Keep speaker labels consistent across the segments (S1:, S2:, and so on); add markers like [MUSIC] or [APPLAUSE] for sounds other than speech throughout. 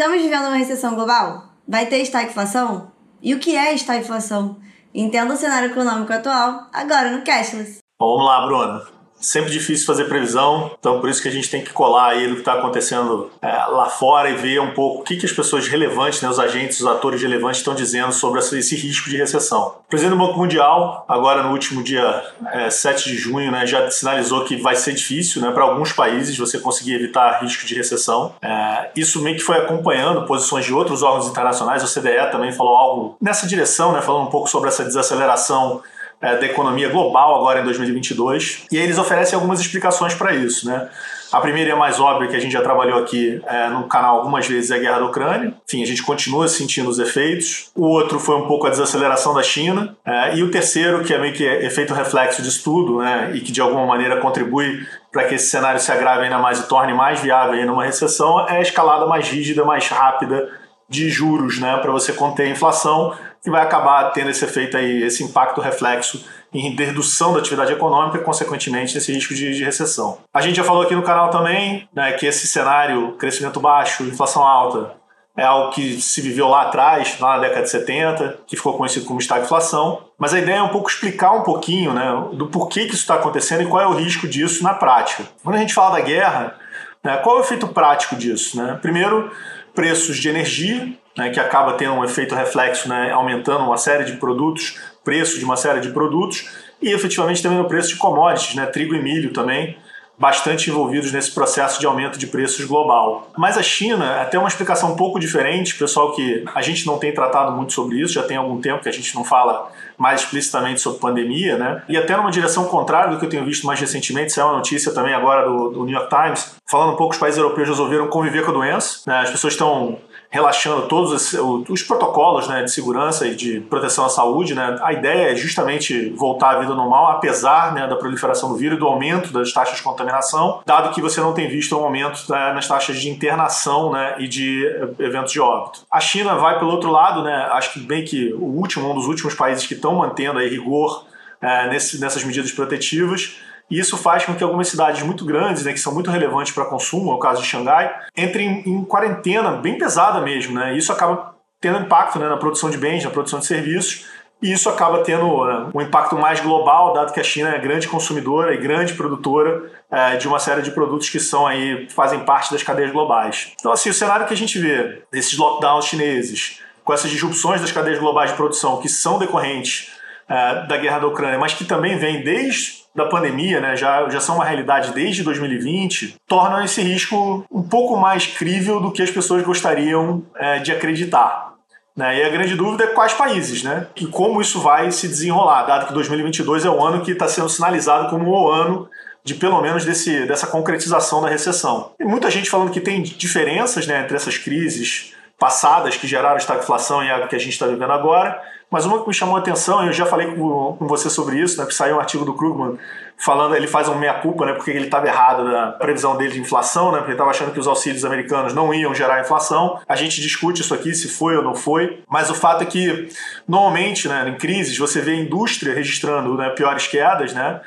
S1: Estamos vivendo uma recessão global? Vai ter estagflação? E o que é estagflação? Entenda o cenário econômico atual agora no Cashless.
S2: Vamos lá, Bruna sempre difícil fazer previsão, então por isso que a gente tem que colar aí no que está acontecendo é, lá fora e ver um pouco o que, que as pessoas relevantes, né, os agentes, os atores relevantes estão dizendo sobre esse risco de recessão. O presidente do Banco Mundial, agora no último dia é, 7 de junho, né, já sinalizou que vai ser difícil né, para alguns países você conseguir evitar risco de recessão. É, isso meio que foi acompanhando posições de outros órgãos internacionais, o CDE também falou algo nessa direção, né, falando um pouco sobre essa desaceleração é, da economia global agora em 2022. E eles oferecem algumas explicações para isso, né? A primeira e a mais óbvia que a gente já trabalhou aqui é, no canal algumas vezes é a guerra da Ucrânia. Enfim, a gente continua sentindo os efeitos. O outro foi um pouco a desaceleração da China. É, e o terceiro, que é meio que efeito reflexo disso tudo, né, e que de alguma maneira contribui para que esse cenário se agrave ainda mais e torne mais viável aí numa recessão, é a escalada mais rígida, mais rápida de juros, né, para você conter a inflação que vai acabar tendo esse efeito aí, esse impacto reflexo em redução da atividade econômica e, consequentemente, esse risco de, de, recessão. A gente já falou aqui no canal também né, que esse cenário, crescimento baixo, inflação alta, é algo que se viveu lá atrás, lá na década de 70, que ficou conhecido como estagflação. Mas a ideia é um pouco explicar um pouquinho né, do porquê que isso está acontecendo e qual é o risco disso na prática. Quando a gente fala da guerra, né, qual é o efeito prático disso? Né? Primeiro, preços de energia, né, que acaba tendo um efeito reflexo, né, aumentando uma série de produtos, preço de uma série de produtos, e efetivamente também no preço de commodities, né, trigo e milho também, bastante envolvidos nesse processo de aumento de preços global. Mas a China, até uma explicação um pouco diferente, pessoal que a gente não tem tratado muito sobre isso, já tem algum tempo que a gente não fala mais explicitamente sobre pandemia, né? E até numa direção contrária do que eu tenho visto mais recentemente, saiu uma notícia também agora do, do New York Times, falando um pouco que os países europeus resolveram conviver com a doença, né? As pessoas estão relaxando todos os, os, protocolos né, de segurança e de proteção à saúde. Né? A ideia é justamente voltar à vida normal, apesar né, da proliferação do vírus e do aumento das taxas de contaminação, dado que você não tem visto um aumento né, nas taxas de internação né, e de eh, eventos de óbito. A China vai pelo outro lado, né, acho que bem que o último, um dos últimos países que estão mantendo aí rigor é, nesse, nessas medidas protetivas. E isso faz com que algumas cidades muito grandes, né, que são muito relevantes para consumo, é o caso de Xangai, entrem em, quarentena bem pesada mesmo. Né? E isso acaba tendo impacto né, na produção de bens, na produção de serviços, e isso acaba tendo né, um impacto mais global, dado que a China é grande consumidora e grande produtora é, de uma série de produtos que são aí fazem parte das cadeias globais. Então, assim, o cenário que a gente vê desses lockdowns chineses, com essas disrupções das cadeias globais de produção que são decorrentes é, da guerra da Ucrânia, mas que também vem desde da pandemia, né, já, já são uma realidade desde 2020, tornam esse risco um pouco mais crível do que as pessoas gostariam é, de acreditar. Né? E a grande dúvida é quais países, né? E como isso vai se desenrolar, dado que 2022 é o ano que está sendo sinalizado como o ano de pelo menos desse, dessa concretização da recessão. E muita gente falando que tem diferenças né, entre essas crises passadas que geraram estagflação e a que a gente está vivendo agora, mas uma que me chamou a atenção, eu já falei com, com você sobre isso, né, que saiu um artigo do Krugman falando, ele faz um meia-culpa, né, porque ele estava errado na previsão dele de inflação, né, porque ele estava achando que os auxílios americanos não iam gerar inflação. A gente discute isso aqui, se foi ou não foi, mas o fato é que, normalmente, né, em crises, você vê a indústria registrando né, piores quedas, né,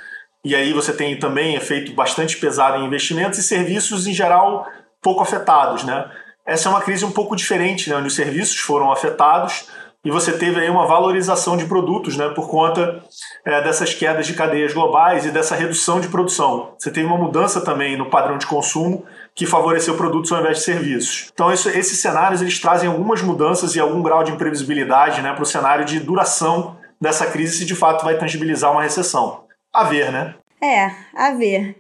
S2: e aí você tem também efeito bastante pesado em investimentos e serviços, em geral, pouco afetados, né. Essa é uma crise um pouco diferente, né, onde os serviços foram afetados, e você teve aí uma valorização de produtos né, por conta é, dessas quedas de cadeias globais e dessa redução de produção. Você teve uma mudança também no padrão de consumo que favoreceu produtos ao invés de serviços. Então, isso, esses cenários eles trazem algumas mudanças e algum grau de imprevisibilidade né, para o cenário de duração dessa crise, se de fato vai tangibilizar uma recessão. A ver, né?
S1: É, a ver.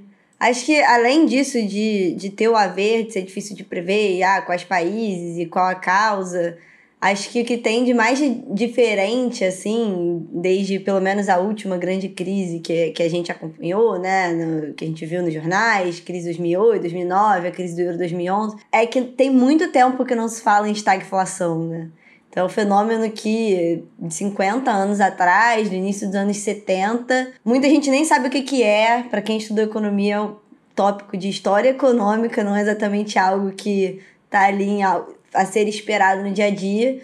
S1: Acho que além disso, de, de ter o haver, de ser difícil de prever, ah, quais países e qual a causa Acho que o que tem de mais diferente, assim, desde pelo menos a última grande crise que, que a gente acompanhou, né, no, que a gente viu nos jornais, crise 2008, 2009, a crise do euro 2011, é que tem muito tempo que não se fala em estagflação, né? Então, é um fenômeno que de 50 anos atrás, no início dos anos 70, muita gente nem sabe o que, que é. Para quem estudou economia, é um tópico de história econômica, não é exatamente algo que está ali a ser esperado no dia a dia.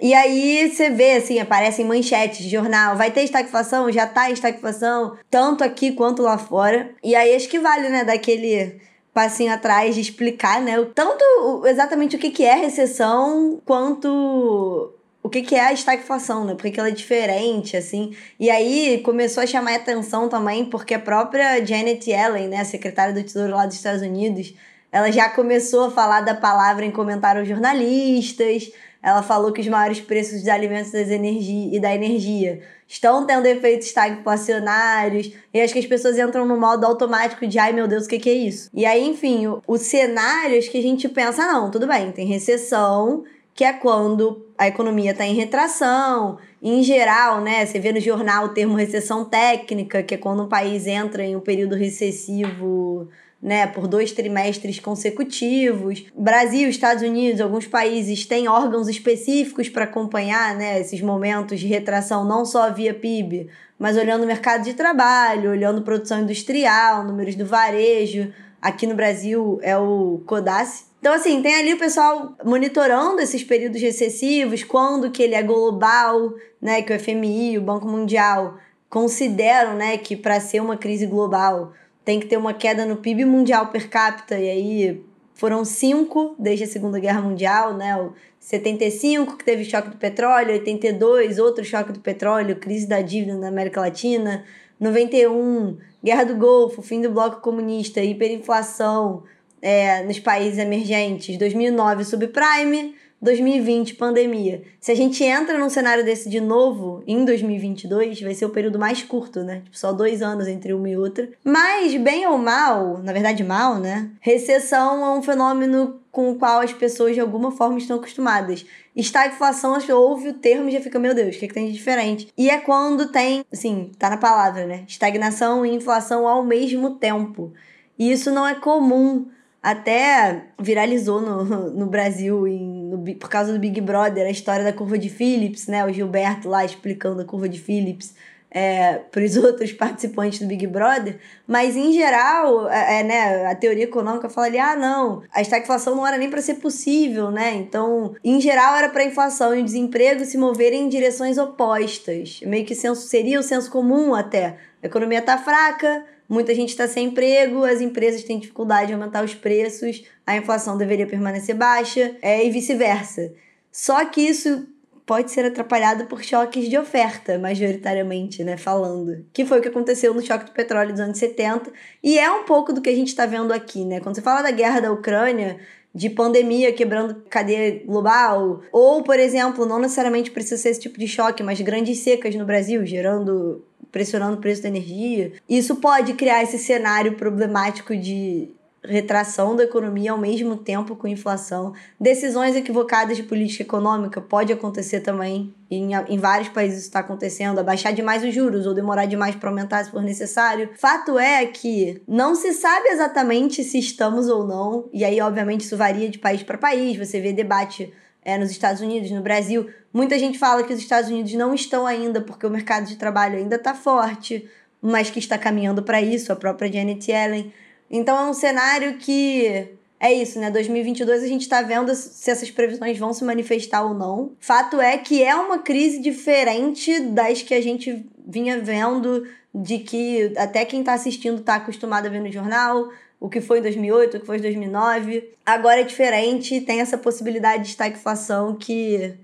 S1: E aí você vê, assim, aparecem manchetes de jornal, vai ter estagflação, já tá estagflação, tanto aqui quanto lá fora. E aí acho que vale, né, daquele passinho atrás de explicar, né? Tanto exatamente o que, é recessão, quanto o que, é a estagflação, né? Por que ela é diferente, assim. E aí começou a chamar atenção também, porque a própria Janet Yellen, né, a secretária do Tesouro lá dos Estados Unidos, ela já começou a falar da palavra em comentários jornalistas. Ela falou que os maiores preços dos alimentos das energia, e da energia estão tendo efeitos estagflacionários. E acho que as pessoas entram no modo automático de ai meu Deus, o que, que é isso? E aí, enfim, o, o cenário que a gente pensa, não, tudo bem, tem recessão, que é quando a economia está em retração. Em geral, né, você vê no jornal o termo recessão técnica, que é quando um país entra em um período recessivo né, por dois trimestres consecutivos. Brasil, Estados Unidos, alguns países têm órgãos específicos para acompanhar né, esses momentos de retração, não só via PIB, mas olhando o mercado de trabalho, olhando produção industrial, números do varejo. Aqui no Brasil é o CODAS. Então, assim, tem ali o pessoal monitorando esses períodos recessivos, quando que ele é global, né, que o FMI, o Banco Mundial consideram, né, que para ser uma crise global tem que ter uma queda no PIB mundial per capita, e aí foram cinco desde a Segunda Guerra Mundial, né? O 75, que teve choque do petróleo, 82, outro choque do petróleo, crise da dívida na América Latina, 91, Guerra do Golfo, fim do bloco comunista, hiperinflação é, nos países emergentes, 2009, subprime, 2020, pandemia. Se a gente entra num cenário desse de novo em 2022, vai ser o período mais curto, né? Tipo, só dois anos entre uma e outra. Mas, bem ou mal, na verdade, mal, né? Recessão é um fenômeno com o qual as pessoas de alguma forma estão acostumadas. Estagflação, acho que ouve o termo e já fica, meu Deus, o que, é que tem de diferente? E é quando tem, assim, tá na palavra, né? Estagnação e inflação ao mesmo tempo. E isso não é comum até viralizou no, [LAUGHS] no Brasil em, no, por causa do Big Brother a história da curva de Phillips, né? O Gilberto lá explicando a curva de Phillips é, para os [LAUGHS] outros participantes do Big Brother. Mas, em geral, é, é, né, a teoria econômica fala ali: ah, não, a estagflação não era nem para ser possível, né? Então, em geral, era para a inflação e o desemprego se moverem em direções opostas. Meio que senso, seria o senso comum até. A economia está fraca, muita gente está sem emprego, as empresas têm dificuldade de aumentar os preços, a inflação deveria permanecer baixa, é, e vice-versa. Só que isso pode ser atrapalhado por choques de oferta, majoritariamente, né, falando. Que foi o que aconteceu no choque do petróleo dos anos 70, e é um pouco do que a gente está vendo aqui, né? Quando você fala da guerra da Ucrânia, de pandemia quebrando cadeia global, ou, por exemplo, não necessariamente precisa ser esse tipo de choque, mas grandes secas no Brasil, gerando pressionando o preço da energia. Isso pode criar esse cenário problemático de retração da economia ao mesmo tempo com inflação. Decisões equivocadas de política econômica pode acontecer também. Em, em vários países isso está acontecendo. Abaixar demais os juros ou demorar demais para aumentar se for necessário. Fato é que não se sabe exatamente se estamos ou não. E aí, obviamente, isso varia de país para país. Você vê debate é, nos Estados Unidos, no Brasil. Muita gente fala que os Estados Unidos não estão ainda porque o mercado de trabalho ainda está forte, mas que está caminhando para isso, a própria Janet Yellen. Então é um cenário que é isso, né? 2022 a gente está vendo se essas previsões vão se manifestar ou não. Fato é que é uma crise diferente das que a gente vinha vendo, de que até quem está assistindo está acostumado a ver no jornal, o que foi em 2008, o que foi em 2009. Agora é diferente, tem essa possibilidade de estagflação que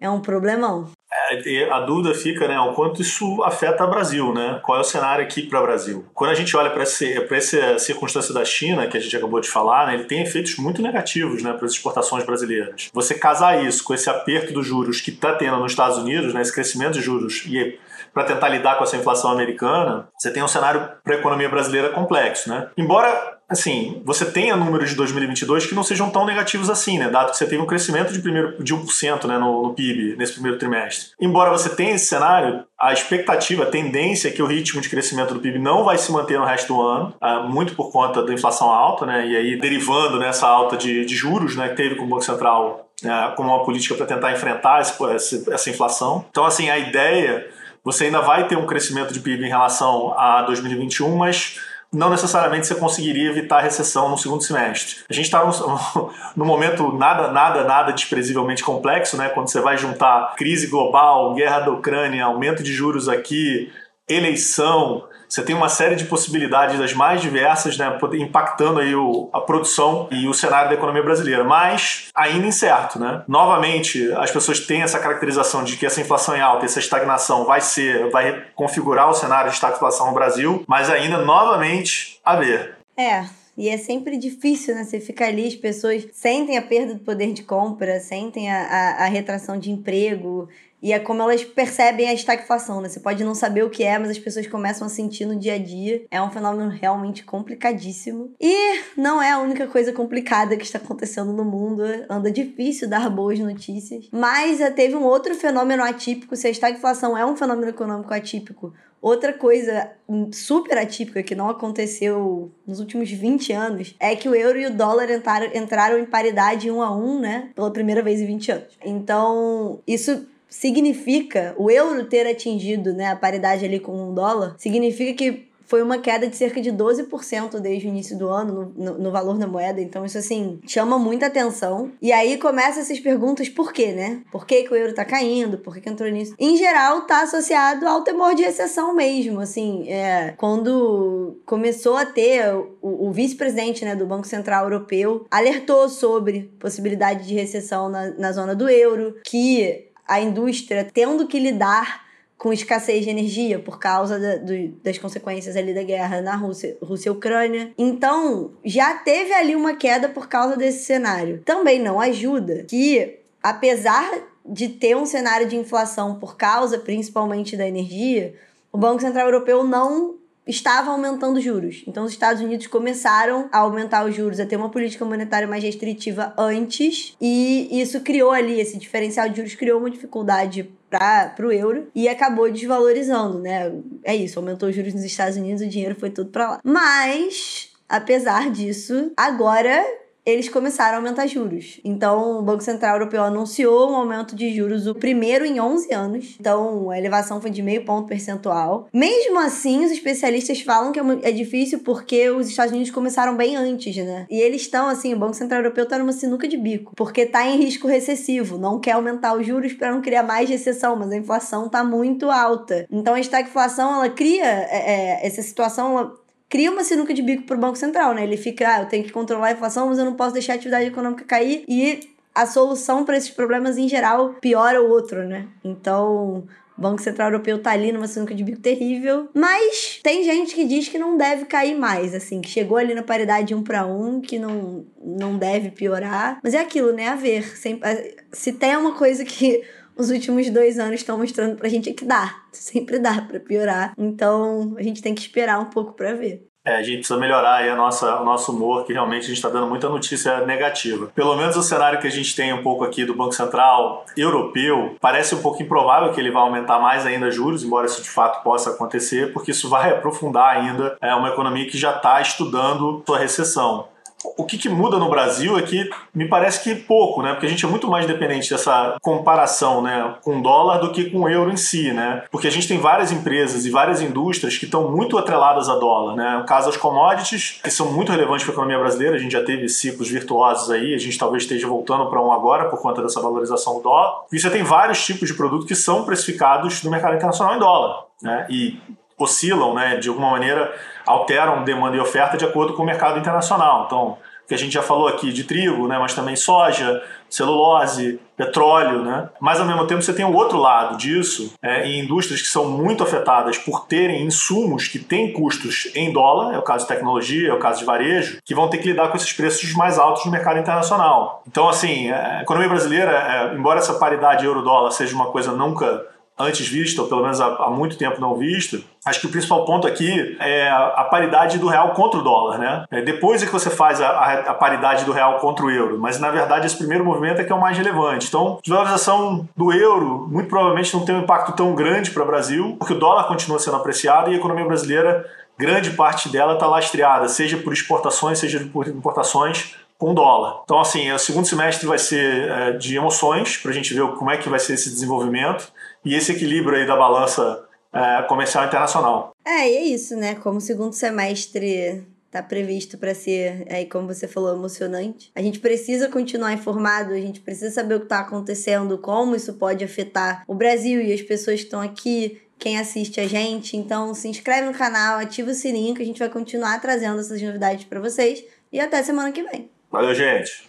S1: é um problemão.
S2: É, a dúvida fica, né, o quanto isso afeta o Brasil, né? Qual é o cenário aqui para o Brasil? Quando a gente olha para essa circunstância da China, que a gente acabou de falar, né, ele tem efeitos muito negativos, né, para as exportações brasileiras. Você casar isso com esse aperto dos juros que está tendo nos Estados Unidos, né, esse crescimento de juros e para tentar lidar com essa inflação americana, você tem um cenário para a economia brasileira complexo, né? Embora assim, você tenha números de 2022 que não sejam tão negativos assim, né? Dado que você teve um crescimento de, primeiro, de 1% né, no, no PIB nesse primeiro trimestre. Embora você tenha esse cenário, a expectativa, a tendência é que o ritmo de crescimento do PIB não vai se manter no resto do ano, ah, muito por conta da inflação alta, né? E aí derivando nessa alta de, de juros, né? Que teve com o Banco Central né, como uma política para tentar enfrentar esse, essa inflação. Então, assim, a ideia, você ainda vai ter um crescimento de PIB em relação a 2021, mas não necessariamente você conseguiria evitar a recessão no segundo semestre. A gente está num, [LAUGHS] num, momento nada, nada, nada desprezivelmente complexo, né? Quando você vai juntar crise global, guerra da Ucrânia, aumento de juros aqui, eleição você tem uma série de possibilidades das mais diversas, né, impactando aí o, a produção e o cenário da economia brasileira, mas ainda incerto, né? Novamente, as pessoas têm essa caracterização de que essa inflação é alta, essa estagnação vai ser, vai configurar o cenário de estagflação no Brasil, mas ainda novamente a ver.
S1: É, e é sempre difícil, né? Você fica ali, as pessoas sentem a perda do poder de compra, sentem a, a, a retração de emprego, e é como elas percebem a estagflação, né? Você pode não saber o que é, mas as pessoas começam a sentir no dia a dia. É um fenômeno realmente complicadíssimo. E não é a única coisa complicada que está acontecendo no mundo. Anda difícil dar boas notícias. Mas eh, teve um outro fenômeno atípico. Se a estagflação é um fenômeno econômico atípico, Outra coisa super atípica que não aconteceu nos últimos 20 anos é que o euro e o dólar entraram, entraram em paridade um a um, né? Pela primeira vez em 20 anos. Então, isso significa o euro ter atingido né, a paridade ali com o dólar, significa que foi uma queda de cerca de 12% desde o início do ano no, no, no, valor da moeda. Então, isso assim chama muita atenção. E aí começam essas perguntas: por quê, né? Por que, que o euro tá caindo? Por que, que entrou nisso? Em geral, tá associado ao temor de recessão mesmo. Assim, é, quando começou a ter o, o vice-presidente né, do Banco Central Europeu alertou sobre possibilidade de recessão na, na zona do euro, que a indústria tendo que lidar com escassez de energia por causa da, do, das consequências ali da guerra na Rússia, Rússia e Ucrânia. Então, já teve ali uma queda por causa desse cenário. Também não ajuda que, apesar de ter um cenário de inflação por causa principalmente da energia, o Banco Central Europeu não estava aumentando juros. Então, os Estados Unidos começaram a aumentar os juros, a ter uma política monetária mais restritiva antes, e isso criou ali, esse diferencial de juros criou uma dificuldade para o euro e acabou desvalorizando, né? É isso, aumentou os juros nos Estados Unidos, o dinheiro foi tudo para lá. Mas, apesar disso, agora eles começaram a aumentar juros. Então, o Banco Central Europeu anunciou um aumento de juros, o primeiro em 11 anos. Então, a elevação foi de meio ponto percentual. Mesmo assim, os especialistas falam que é, é difícil porque os Estados Unidos começaram bem antes, né? E eles estão, assim, o Banco Central Europeu está numa sinuca de bico, porque está em risco recessivo, não quer aumentar os juros para não criar mais recessão, mas a inflação está muito alta. Então, a estagflação, ela cria é, é, essa situação, cria uma sinuca de bico pro Banco Central, né? Ele fica, ah, eu tenho que controlar a inflação, mas eu não posso deixar a atividade econômica cair e a solução para esses problemas em geral piora o outro, né? Então, o Banco Central Europeu tá ali numa sinuca de bico terrível, mas tem gente que diz que não deve cair mais, assim, que chegou ali na paridade um para um, que não, não deve piorar. Mas é aquilo, né? A ver. Sempre, se tem uma coisa que os últimos dois anos estão mostrando pra gente que dá. Sempre dá para piorar. Então a gente tem que esperar um pouco para ver.
S2: É, a gente precisa melhorar aí a nossa, o nosso humor, que realmente a gente está dando muita notícia negativa. Pelo menos o cenário que a gente tem um pouco aqui do Banco Central europeu, parece um pouco improvável que ele vá aumentar mais ainda juros, embora isso de fato possa acontecer, porque isso vai aprofundar ainda é, uma economia que já está estudando sua recessão. O que, que, muda no Brasil é que me parece que pouco, né? Porque a gente é muito mais dependente dessa comparação, né, com dólar do que com euro em si, né? Porque a gente tem várias empresas e várias indústrias que estão muito atreladas a dólar, né? No caso, as commodities, que são muito relevantes para a economia brasileira, a gente já teve ciclos virtuosos aí, a gente talvez esteja voltando para um agora por conta dessa valorização do dólar. E você tem vários tipos de produtos que são precificados no mercado internacional em dólar, né? E oscilam, né, de alguma maneira alteram demanda e oferta de acordo com o mercado internacional. Então, que a gente já falou aqui de trigo, né, mas também soja, celulose, petróleo, né? Mas ao mesmo tempo você tem o outro lado disso, é, em indústrias que são muito afetadas por terem insumos que têm custos em dólar, é o caso de tecnologia, é o caso de varejo, que vão ter que lidar com esses preços mais altos no mercado internacional. Então, assim, a economia brasileira, é, embora essa paridade euro-dólar seja uma coisa nunca antes vista, ou pelo menos há, muito tempo não vista, acho que o principal ponto aqui é a, a paridade do real contra o dólar. Né? É, depois é que você faz a, a, paridade do real contra o euro, mas na verdade esse primeiro movimento é que é o mais relevante. Então, a desvalorização do euro muito provavelmente não tem um impacto tão grande para o Brasil, porque o dólar continua sendo apreciado e a economia brasileira, grande parte dela está lastreada, seja por exportações, seja por importações, com dólar. Então, assim, o segundo semestre vai ser é, de emoções, para a gente ver como é que vai ser esse desenvolvimento e esse equilíbrio aí da balança é, comercial internacional.
S1: É, e é isso, né? Como o segundo semestre está previsto para ser, aí como você falou, emocionante. A gente precisa continuar informado, a gente precisa saber o que está acontecendo, como isso pode afetar o Brasil e as pessoas que estão aqui quem assiste a gente. Então se inscreve no canal, ativa o sininho que a gente vai continuar trazendo essas novidades para vocês. E até semana que vem.
S2: Valeu, gente!